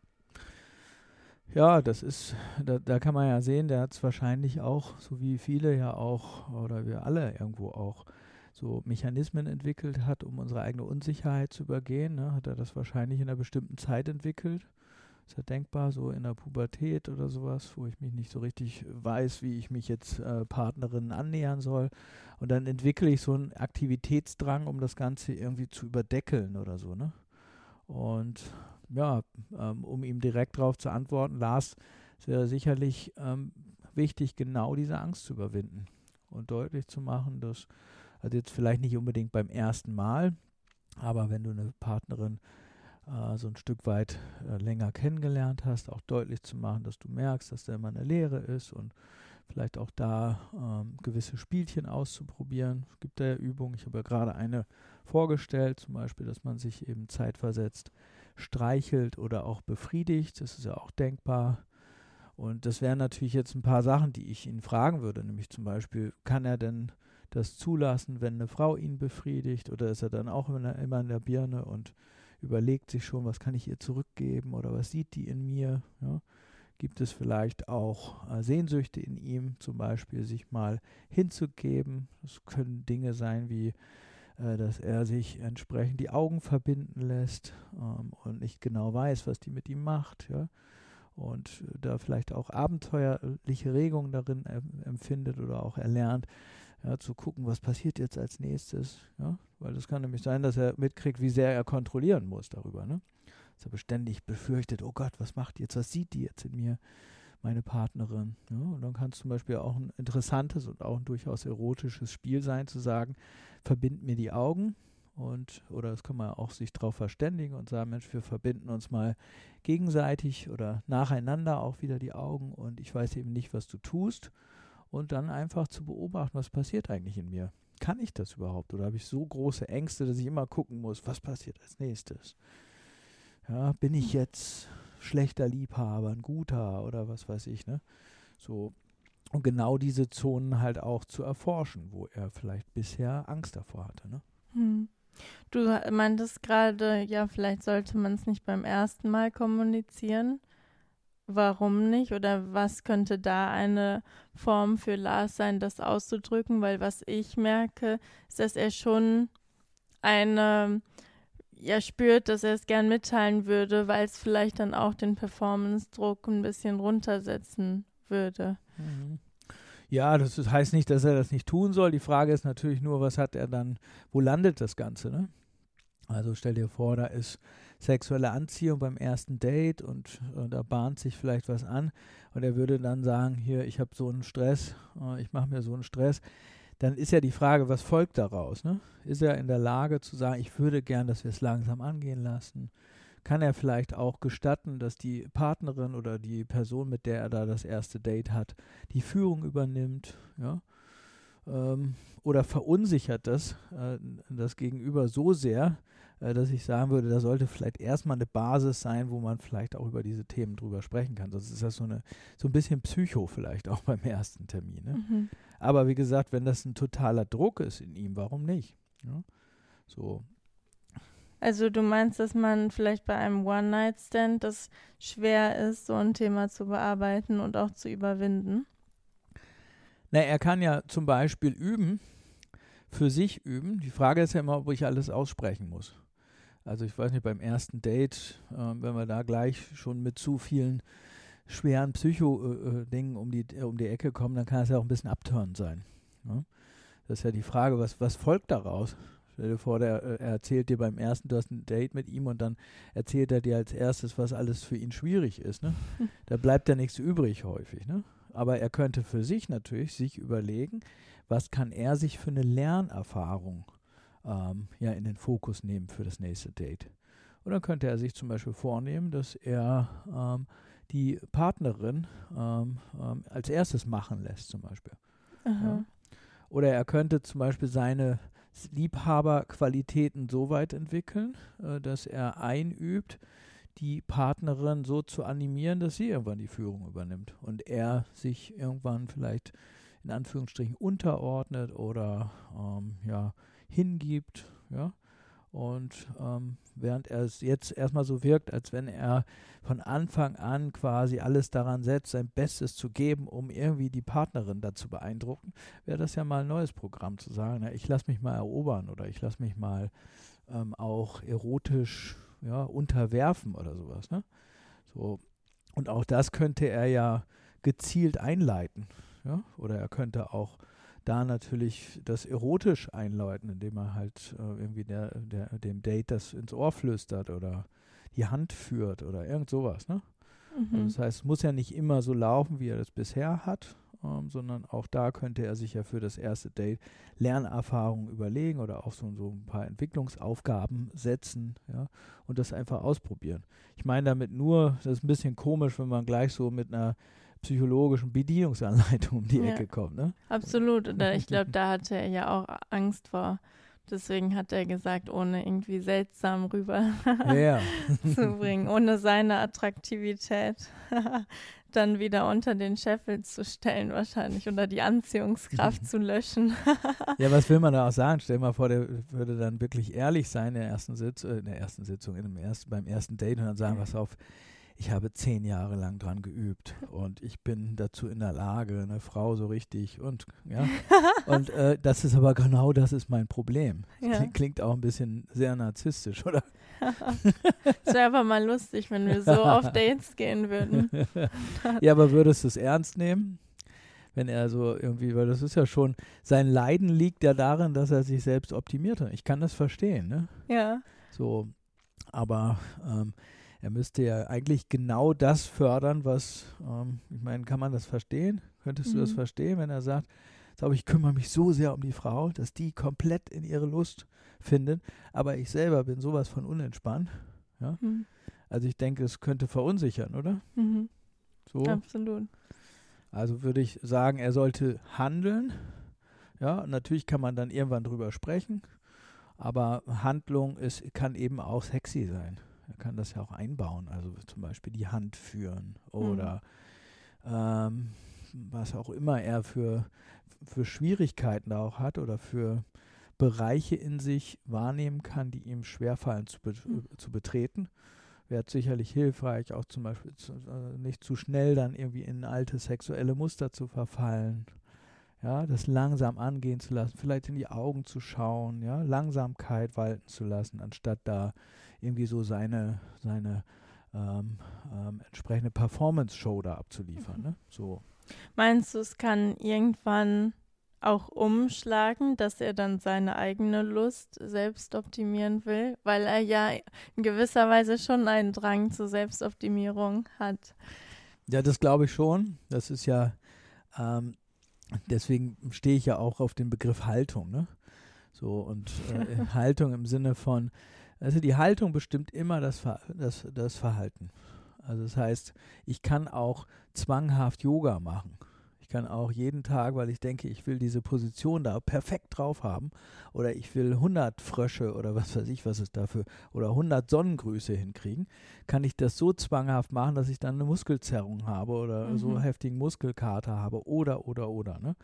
Ja, das ist, da, da kann man ja sehen, der hat es wahrscheinlich auch, so wie viele ja auch, oder wir alle irgendwo auch, so Mechanismen entwickelt hat, um unsere eigene Unsicherheit zu übergehen. Ne? Hat er das wahrscheinlich in einer bestimmten Zeit entwickelt ist ja denkbar, so in der Pubertät oder sowas, wo ich mich nicht so richtig weiß, wie ich mich jetzt äh, Partnerinnen annähern soll. Und dann entwickle ich so einen Aktivitätsdrang, um das Ganze irgendwie zu überdeckeln oder so, ne? Und ja, ähm, um ihm direkt darauf zu antworten, Lars, es wäre sicherlich ähm, wichtig, genau diese Angst zu überwinden und deutlich zu machen, dass, also jetzt vielleicht nicht unbedingt beim ersten Mal, aber wenn du eine Partnerin äh, so ein Stück weit äh, länger kennengelernt hast, auch deutlich zu machen, dass du merkst, dass da immer eine Lehre ist und vielleicht auch da ähm, gewisse Spielchen auszuprobieren. Es gibt da ja Übungen, ich habe ja gerade eine vorgestellt, zum Beispiel, dass man sich eben zeitversetzt streichelt oder auch befriedigt. Das ist ja auch denkbar. Und das wären natürlich jetzt ein paar Sachen, die ich ihn fragen würde, nämlich zum Beispiel, kann er denn das zulassen, wenn eine Frau ihn befriedigt oder ist er dann auch immer in der Birne und überlegt sich schon, was kann ich ihr zurückgeben oder was sieht die in mir. Ja? Gibt es vielleicht auch äh, Sehnsüchte in ihm, zum Beispiel sich mal hinzugeben. Das können Dinge sein wie, äh, dass er sich entsprechend die Augen verbinden lässt ähm, und nicht genau weiß, was die mit ihm macht. Ja? Und da vielleicht auch abenteuerliche Regungen darin empfindet oder auch erlernt, ja, zu gucken, was passiert jetzt als nächstes. Ja? Weil es kann nämlich sein, dass er mitkriegt, wie sehr er kontrollieren muss darüber. Ne? Dass er beständig befürchtet, oh Gott, was macht die jetzt, was sieht die jetzt in mir, meine Partnerin. Ja? Und dann kann es zum Beispiel auch ein interessantes und auch ein durchaus erotisches Spiel sein, zu sagen, verbind mir die Augen. Und, oder das kann man auch sich darauf verständigen und sagen, Mensch, wir verbinden uns mal gegenseitig oder nacheinander auch wieder die Augen und ich weiß eben nicht, was du tust und dann einfach zu beobachten, was passiert eigentlich in mir. Kann ich das überhaupt? Oder habe ich so große Ängste, dass ich immer gucken muss, was passiert als nächstes? Ja, bin ich jetzt schlechter Liebhaber, ein guter oder was weiß ich, ne? So. Und genau diese Zonen halt auch zu erforschen, wo er vielleicht bisher Angst davor hatte, ne? Hm. Du meintest gerade, ja, vielleicht sollte man es nicht beim ersten Mal kommunizieren warum nicht oder was könnte da eine Form für Lars sein, das auszudrücken, weil was ich merke, ist, dass er schon eine, ja, spürt, dass er es gern mitteilen würde, weil es vielleicht dann auch den Performance-Druck ein bisschen runtersetzen würde. Mhm. Ja, das heißt nicht, dass er das nicht tun soll. Die Frage ist natürlich nur, was hat er dann, wo landet das Ganze, ne? Also stell dir vor, da ist sexuelle Anziehung beim ersten Date und, und da bahnt sich vielleicht was an und er würde dann sagen, hier, ich habe so einen Stress, äh, ich mache mir so einen Stress, dann ist ja die Frage, was folgt daraus? Ne? Ist er in der Lage zu sagen, ich würde gern, dass wir es langsam angehen lassen? Kann er vielleicht auch gestatten, dass die Partnerin oder die Person, mit der er da das erste Date hat, die Führung übernimmt? Ja? Ähm, oder verunsichert das äh, das Gegenüber so sehr, äh, dass ich sagen würde, da sollte vielleicht erstmal eine Basis sein, wo man vielleicht auch über diese Themen drüber sprechen kann. Sonst ist das so, eine, so ein bisschen Psycho vielleicht auch beim ersten Termin. Ne? Mhm. Aber wie gesagt, wenn das ein totaler Druck ist in ihm, warum nicht? Ja? So. Also du meinst, dass man vielleicht bei einem One-Night-Stand das schwer ist, so ein Thema zu bearbeiten und auch zu überwinden? Na, er kann ja zum Beispiel üben, für sich üben. Die Frage ist ja immer, ob ich alles aussprechen muss. Also ich weiß nicht, beim ersten Date, äh, wenn wir da gleich schon mit zu vielen schweren Psycho-Dingen äh, um, die, äh, um die Ecke kommen, dann kann es ja auch ein bisschen abtörend sein. Ne? Das ist ja die Frage, was, was folgt daraus? Stell dir vor, der, äh, er erzählt dir beim ersten, du hast ein Date mit ihm und dann erzählt er dir als erstes, was alles für ihn schwierig ist. Ne? Da bleibt ja nichts übrig häufig. Ne? Aber er könnte für sich natürlich sich überlegen, was kann er sich für eine Lernerfahrung ähm, ja in den Fokus nehmen für das nächste Date. Und dann könnte er sich zum Beispiel vornehmen, dass er ähm, die Partnerin ähm, ähm als erstes machen lässt, zum Beispiel. Ja. Oder er könnte zum Beispiel seine Liebhaberqualitäten so weit entwickeln, äh, dass er einübt, die Partnerin so zu animieren, dass sie irgendwann die Führung übernimmt und er sich irgendwann vielleicht in Anführungsstrichen unterordnet oder ähm, ja, hingibt, ja. Und ähm, während er es jetzt erstmal so wirkt, als wenn er von Anfang an quasi alles daran setzt, sein Bestes zu geben, um irgendwie die Partnerin dazu beeindrucken, wäre das ja mal ein neues Programm zu sagen, na, ich lasse mich mal erobern oder ich lasse mich mal ähm, auch erotisch ja, unterwerfen oder sowas. Ne? So. Und auch das könnte er ja gezielt einleiten. Ja? Oder er könnte auch da natürlich das erotisch einläuten, indem er halt äh, irgendwie der, der, dem Date das ins Ohr flüstert oder die Hand führt oder irgend sowas. Ne? Mhm. Also das heißt, es muss ja nicht immer so laufen, wie er das bisher hat, ähm, sondern auch da könnte er sich ja für das erste Date Lernerfahrungen überlegen oder auch so, so ein paar Entwicklungsaufgaben setzen ja, und das einfach ausprobieren. Ich meine damit nur, das ist ein bisschen komisch, wenn man gleich so mit einer psychologischen Bedienungsanleitung um die ja, Ecke kommt. Ne? Absolut. Oder ich glaube, da hatte er ja auch Angst vor. Deswegen hat er gesagt, ohne irgendwie seltsam rüber ja. zu bringen, ohne seine Attraktivität dann wieder unter den Scheffel zu stellen wahrscheinlich oder die Anziehungskraft zu löschen. ja, was will man da auch sagen? Stell dir mal vor, der würde dann wirklich ehrlich sein in der ersten, Sitz äh, in der ersten Sitzung, in dem ersten, beim ersten Date und dann sagen, was auf, ich habe zehn Jahre lang dran geübt und ich bin dazu in der Lage, eine Frau so richtig und ja. und äh, das ist aber genau das ist mein Problem. Ja. Klingt auch ein bisschen sehr narzisstisch, oder? Es wäre aber mal lustig, wenn wir so auf Dates gehen würden. ja, aber würdest du es ernst nehmen? Wenn er so irgendwie, weil das ist ja schon, sein Leiden liegt ja darin, dass er sich selbst optimiert hat. Ich kann das verstehen, ne? Ja. So, aber ähm, er müsste ja eigentlich genau das fördern, was, ähm, ich meine, kann man das verstehen? Könntest mhm. du das mhm. verstehen, wenn er sagt, glaube ich, kümmere mich so sehr um die Frau, dass die komplett in ihre Lust findet, aber ich selber bin sowas von unentspannt. Ja? Mhm. Also ich denke, es könnte verunsichern, oder? Mhm. So. Absolut. Also würde ich sagen, er sollte handeln. Ja, natürlich kann man dann irgendwann drüber sprechen, aber Handlung ist, kann eben auch sexy sein. Er kann das ja auch einbauen, also zum Beispiel die Hand führen oder mhm. ähm, was auch immer er für, für Schwierigkeiten da auch hat oder für Bereiche in sich wahrnehmen kann, die ihm schwerfallen zu, be mhm. zu betreten. Wäre sicherlich hilfreich, auch zum Beispiel zu, äh, nicht zu schnell dann irgendwie in alte sexuelle Muster zu verfallen. Ja, das langsam angehen zu lassen, vielleicht in die Augen zu schauen, ja, Langsamkeit walten zu lassen, anstatt da irgendwie so seine, seine ähm, ähm, entsprechende Performance-Show da abzuliefern. Mhm. Ne? So. Meinst du, es kann irgendwann auch umschlagen, dass er dann seine eigene Lust selbst optimieren will, weil er ja in gewisser Weise schon einen Drang zur Selbstoptimierung hat? Ja, das glaube ich schon. Das ist ja, ähm, deswegen stehe ich ja auch auf den Begriff Haltung, ne? So, und äh, Haltung im Sinne von, also die Haltung bestimmt immer das, Ver das, das Verhalten. Also das heißt, ich kann auch zwanghaft Yoga machen. Ich kann auch jeden Tag, weil ich denke, ich will diese Position da perfekt drauf haben oder ich will 100 Frösche oder was weiß ich, was es dafür oder 100 Sonnengrüße hinkriegen, kann ich das so zwanghaft machen, dass ich dann eine Muskelzerrung habe oder mhm. so heftigen Muskelkater habe oder, oder, oder. Ne?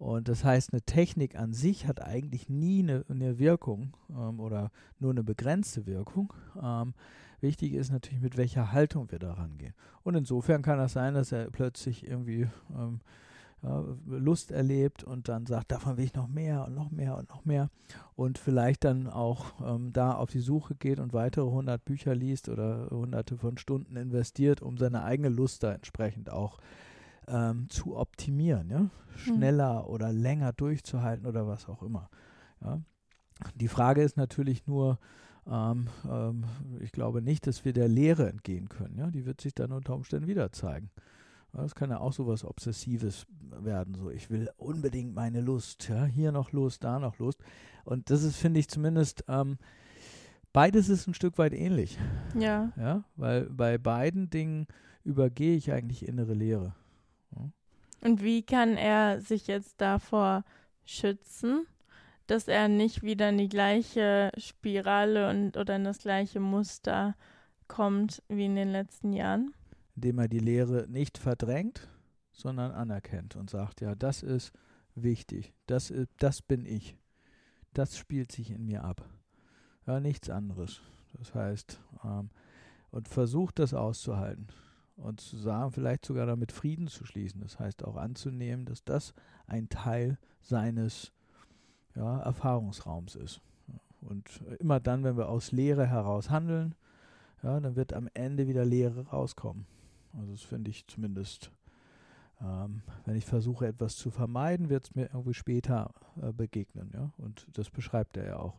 Und das heißt, eine Technik an sich hat eigentlich nie eine, eine Wirkung ähm, oder nur eine begrenzte Wirkung. Ähm, wichtig ist natürlich, mit welcher Haltung wir da rangehen. Und insofern kann das sein, dass er plötzlich irgendwie ähm, ja, Lust erlebt und dann sagt, davon will ich noch mehr und noch mehr und noch mehr. Und vielleicht dann auch ähm, da auf die Suche geht und weitere 100 Bücher liest oder hunderte von Stunden investiert, um seine eigene Lust da entsprechend auch äh, ähm, zu optimieren, ja? schneller mhm. oder länger durchzuhalten oder was auch immer. Ja? Die Frage ist natürlich nur, ähm, ähm, ich glaube nicht, dass wir der Lehre entgehen können. Ja? Die wird sich dann unter Umständen wieder zeigen. Das kann ja auch so was Obsessives werden. So, ich will unbedingt meine Lust. Ja? Hier noch Lust, da noch Lust. Und das ist, finde ich zumindest, ähm, beides ist ein Stück weit ähnlich. Ja. Ja, weil bei beiden Dingen übergehe ich eigentlich innere Lehre. Und wie kann er sich jetzt davor schützen, dass er nicht wieder in die gleiche Spirale und oder in das gleiche Muster kommt wie in den letzten Jahren? Indem er die Lehre nicht verdrängt, sondern anerkennt und sagt, ja, das ist wichtig, das, das bin ich, das spielt sich in mir ab. Ja, nichts anderes. Das heißt, ähm, und versucht das auszuhalten und zu sagen, vielleicht sogar damit Frieden zu schließen. Das heißt auch anzunehmen, dass das ein Teil seines ja, Erfahrungsraums ist. Und immer dann, wenn wir aus Lehre heraus handeln, ja, dann wird am Ende wieder Lehre rauskommen. Also das finde ich zumindest, ähm, wenn ich versuche, etwas zu vermeiden, wird es mir irgendwie später äh, begegnen. Ja? Und das beschreibt er ja auch.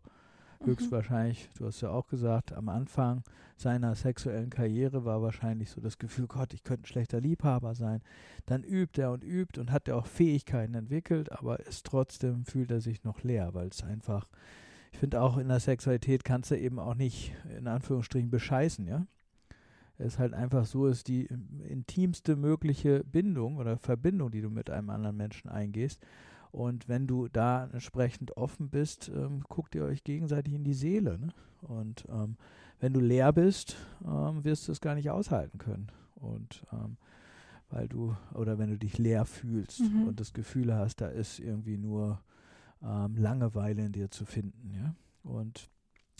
Mhm. höchstwahrscheinlich, du hast ja auch gesagt, am Anfang seiner sexuellen Karriere war wahrscheinlich so das Gefühl, Gott, ich könnte ein schlechter Liebhaber sein. Dann übt er und übt und hat er auch Fähigkeiten entwickelt, aber ist trotzdem fühlt er sich noch leer, weil es einfach, ich finde auch in der Sexualität kannst du eben auch nicht in Anführungsstrichen bescheißen, ja. Es halt einfach so, ist die intimste mögliche Bindung oder Verbindung, die du mit einem anderen Menschen eingehst. Und wenn du da entsprechend offen bist, ähm, guckt ihr euch gegenseitig in die Seele. Ne? Und ähm, wenn du leer bist, ähm, wirst du es gar nicht aushalten können. Und ähm, weil du, oder wenn du dich leer fühlst mhm. und das Gefühl hast, da ist irgendwie nur ähm, Langeweile in dir zu finden, ja. Und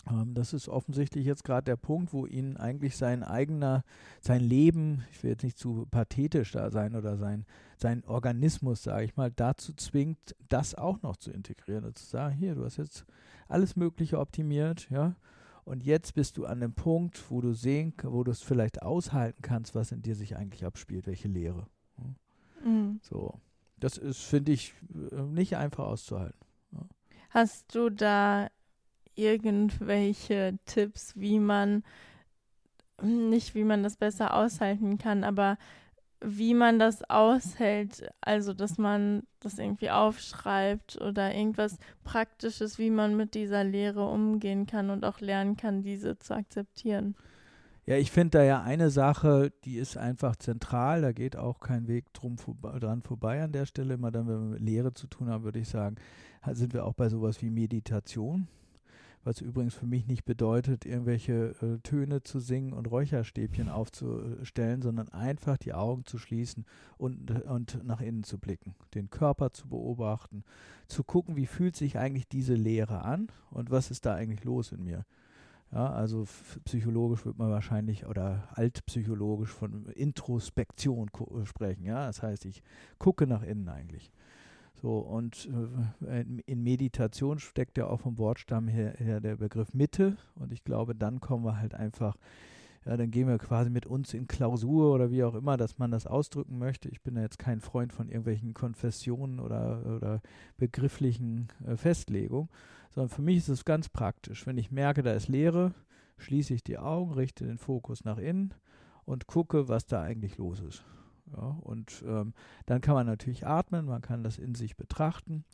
das ist offensichtlich jetzt gerade der Punkt, wo ihn eigentlich sein eigener, sein Leben, ich will jetzt nicht zu pathetisch da sein oder sein, sein Organismus, sage ich mal, dazu zwingt, das auch noch zu integrieren und zu sagen, hier, du hast jetzt alles Mögliche optimiert, ja, und jetzt bist du an dem Punkt, wo du sehen, wo du es vielleicht aushalten kannst, was in dir sich eigentlich abspielt, welche Lehre. Mhm. So, das ist, finde ich, äh, nicht einfach auszuhalten. Hast du da irgendwelche Tipps, wie man, nicht wie man das besser aushalten kann, aber wie man das aushält, also dass man das irgendwie aufschreibt oder irgendwas Praktisches, wie man mit dieser Lehre umgehen kann und auch lernen kann, diese zu akzeptieren. Ja, ich finde da ja eine Sache, die ist einfach zentral, da geht auch kein Weg drum vor, dran vorbei an der Stelle. Immer dann, wenn wir mit Lehre zu tun haben, würde ich sagen, sind wir auch bei sowas wie Meditation was übrigens für mich nicht bedeutet, irgendwelche äh, Töne zu singen und Räucherstäbchen aufzustellen, sondern einfach die Augen zu schließen und, und nach innen zu blicken, den Körper zu beobachten, zu gucken, wie fühlt sich eigentlich diese Lehre an und was ist da eigentlich los in mir. Ja, also psychologisch wird man wahrscheinlich oder altpsychologisch von Introspektion sprechen. Ja, das heißt, ich gucke nach innen eigentlich. So, und äh, in Meditation steckt ja auch vom Wortstamm her, her, der Begriff Mitte. Und ich glaube, dann kommen wir halt einfach, ja, dann gehen wir quasi mit uns in Klausur oder wie auch immer, dass man das ausdrücken möchte. Ich bin ja jetzt kein Freund von irgendwelchen Konfessionen oder, oder begrifflichen äh, Festlegungen, sondern für mich ist es ganz praktisch. Wenn ich merke, da ist Leere, schließe ich die Augen, richte den Fokus nach innen und gucke, was da eigentlich los ist. Ja, und ähm, dann kann man natürlich atmen, man kann das in sich betrachten.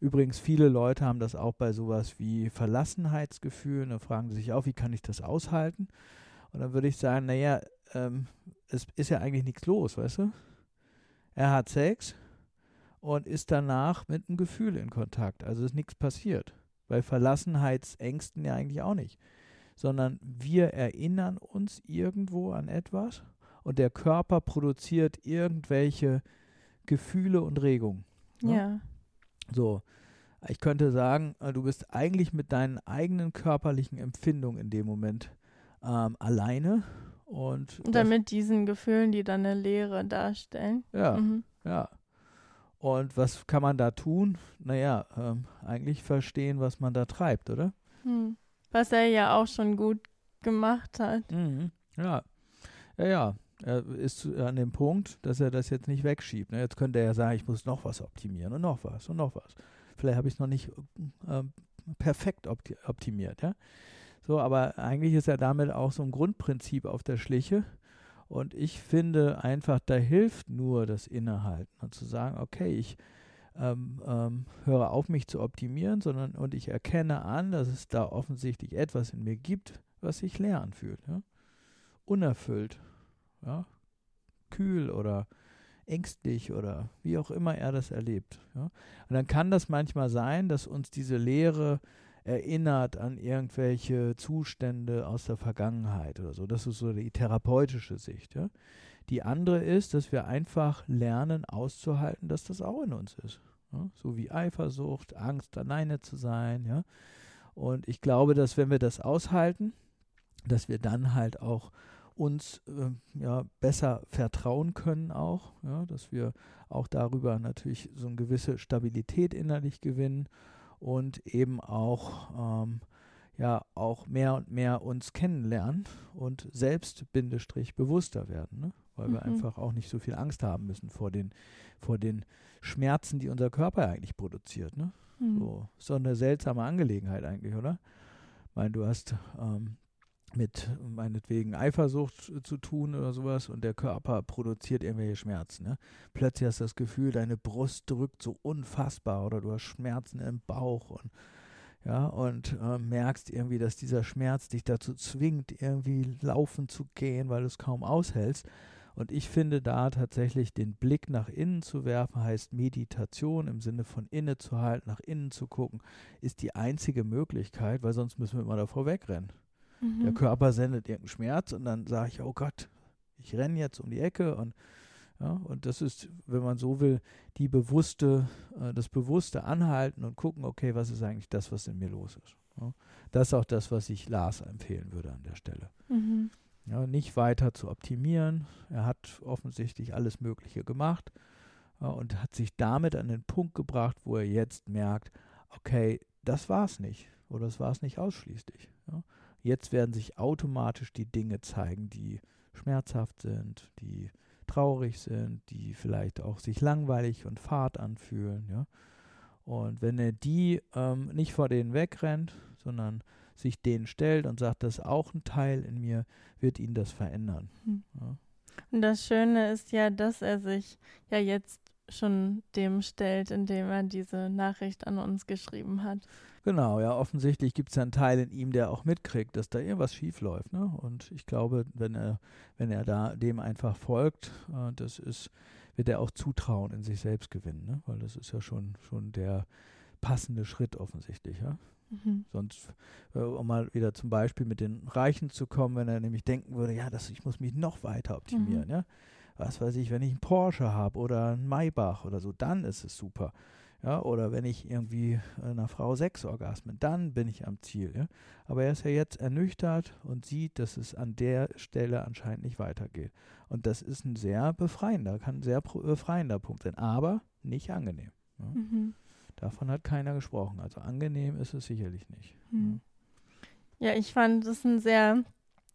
Übrigens, viele Leute haben das auch bei sowas wie Verlassenheitsgefühlen. Da fragen sie sich auch, wie kann ich das aushalten? Und dann würde ich sagen, naja, ähm, es ist ja eigentlich nichts los, weißt du? Er hat Sex und ist danach mit einem Gefühl in Kontakt. Also ist nichts passiert. Bei Verlassenheitsängsten ja eigentlich auch nicht. Sondern wir erinnern uns irgendwo an etwas und der Körper produziert irgendwelche Gefühle und Regungen. Ne? Ja. So, ich könnte sagen, äh, du bist eigentlich mit deinen eigenen körperlichen Empfindungen in dem Moment ähm, alleine. Und, und dann mit diesen Gefühlen, die dann eine Leere darstellen. Ja, mhm. ja. Und was kann man da tun? Naja, ähm, eigentlich verstehen, was man da treibt, oder? Hm. Was er ja auch schon gut gemacht hat. Mhm. Ja, ja, ja. Er ist an dem Punkt, dass er das jetzt nicht wegschiebt. Ne? Jetzt könnte er ja sagen, ich muss noch was optimieren und noch was und noch was. Vielleicht habe ich es noch nicht äh, perfekt opti optimiert. Ja? So, aber eigentlich ist er damit auch so ein Grundprinzip auf der Schliche. Und ich finde einfach, da hilft nur das Innehalten und zu sagen, okay, ich ähm, ähm, höre auf, mich zu optimieren, sondern und ich erkenne an, dass es da offensichtlich etwas in mir gibt, was sich leer anfühlt. Ja? Unerfüllt, ja? kühl oder ängstlich oder wie auch immer er das erlebt. Ja? Und dann kann das manchmal sein, dass uns diese Leere erinnert an irgendwelche Zustände aus der Vergangenheit oder so. Das ist so die therapeutische Sicht. Ja? Die andere ist, dass wir einfach lernen auszuhalten, dass das auch in uns ist. Ja? So wie Eifersucht, Angst, alleine zu sein. Ja? Und ich glaube, dass wenn wir das aushalten, dass wir dann halt auch uns äh, ja, besser vertrauen können auch, ja, dass wir auch darüber natürlich so eine gewisse Stabilität innerlich gewinnen und eben auch ähm, ja auch mehr und mehr uns kennenlernen und selbst Bindestrich bewusster werden, ne? weil mhm. wir einfach auch nicht so viel Angst haben müssen vor den vor den Schmerzen, die unser Körper eigentlich produziert. Ne? Mhm. So doch eine seltsame Angelegenheit eigentlich, oder? Ich meine, du hast ähm, mit meinetwegen Eifersucht zu tun oder sowas und der Körper produziert irgendwelche Schmerzen. Ne? Plötzlich hast du das Gefühl, deine Brust drückt so unfassbar oder du hast Schmerzen im Bauch und ja, und äh, merkst irgendwie, dass dieser Schmerz dich dazu zwingt, irgendwie laufen zu gehen, weil du es kaum aushältst. Und ich finde da tatsächlich den Blick nach innen zu werfen, heißt Meditation im Sinne von innezuhalten, nach innen zu gucken, ist die einzige Möglichkeit, weil sonst müssen wir immer davor wegrennen. Mhm. Der Körper sendet irgendeinen Schmerz und dann sage ich, oh Gott, ich renne jetzt um die Ecke und ja, und das ist, wenn man so will, die bewusste, äh, das bewusste Anhalten und gucken, okay, was ist eigentlich das, was in mir los ist. Ja, das ist auch das, was ich Lars empfehlen würde an der Stelle. Mhm. Ja, nicht weiter zu optimieren. Er hat offensichtlich alles Mögliche gemacht ja, und hat sich damit an den Punkt gebracht, wo er jetzt merkt, okay, das war es nicht oder das war es nicht ausschließlich. Ja. Jetzt werden sich automatisch die Dinge zeigen, die schmerzhaft sind, die traurig sind, die vielleicht auch sich langweilig und fad anfühlen. Ja? Und wenn er die ähm, nicht vor denen wegrennt, sondern sich denen stellt und sagt, das ist auch ein Teil in mir, wird ihn das verändern. Hm. Ja? Und das Schöne ist ja, dass er sich ja jetzt schon dem stellt, indem er diese Nachricht an uns geschrieben hat. Genau, ja, offensichtlich gibt es einen Teil in ihm, der auch mitkriegt, dass da irgendwas schief läuft. Ne? Und ich glaube, wenn er, wenn er da dem einfach folgt, äh, das ist, wird er auch Zutrauen in sich selbst gewinnen, ne? weil das ist ja schon, schon der passende Schritt offensichtlich, ja. Mhm. Sonst, äh, um mal wieder zum Beispiel mit den Reichen zu kommen, wenn er nämlich denken würde, ja, das, ich muss mich noch weiter optimieren, mhm. ja. Was weiß ich, wenn ich einen Porsche habe oder einen Maybach oder so, dann ist es super. Ja, oder wenn ich irgendwie einer Frau sechs Orgasmen, dann bin ich am Ziel. Ja? Aber er ist ja jetzt ernüchtert und sieht, dass es an der Stelle anscheinend nicht weitergeht. Und das ist ein sehr befreiender, kann ein sehr befreiender Punkt sein, aber nicht angenehm. Ja? Mhm. Davon hat keiner gesprochen. Also angenehm ist es sicherlich nicht. Mhm. Ja. ich fand es einen sehr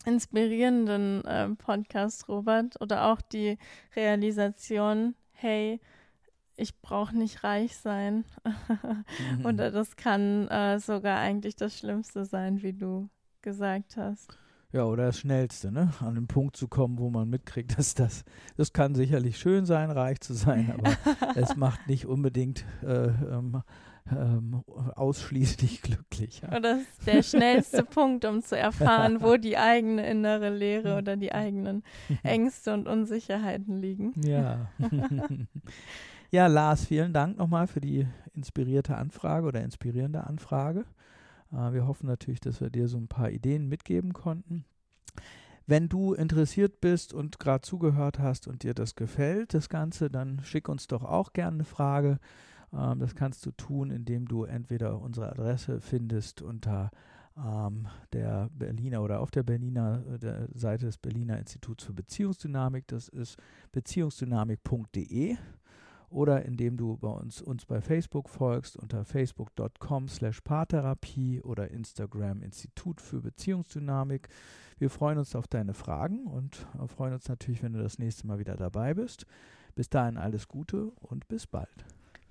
inspirierenden äh, Podcast, Robert, oder auch die Realisation, hey, ich brauche nicht reich sein. mhm. Und das kann äh, sogar eigentlich das Schlimmste sein, wie du gesagt hast. Ja, oder das Schnellste, ne? An den Punkt zu kommen, wo man mitkriegt, dass das, das kann sicherlich schön sein, reich zu sein, aber es macht nicht unbedingt äh, ähm, ähm, ausschließlich glücklich. Ja. Oder das ist der schnellste Punkt, um zu erfahren, wo die eigene innere Leere oder die eigenen Ängste und Unsicherheiten liegen. Ja. Ja, Lars, vielen Dank nochmal für die inspirierte Anfrage oder inspirierende Anfrage. Äh, wir hoffen natürlich, dass wir dir so ein paar Ideen mitgeben konnten. Wenn du interessiert bist und gerade zugehört hast und dir das gefällt, das Ganze, dann schick uns doch auch gerne eine Frage. Ähm, das kannst du tun, indem du entweder unsere Adresse findest unter ähm, der Berliner oder auf der Berliner äh, der Seite des Berliner Instituts für Beziehungsdynamik. Das ist beziehungsdynamik.de oder indem du bei uns, uns bei Facebook folgst unter facebook.com slash paartherapie oder Instagram Institut für Beziehungsdynamik. Wir freuen uns auf deine Fragen und freuen uns natürlich, wenn du das nächste Mal wieder dabei bist. Bis dahin alles Gute und bis bald.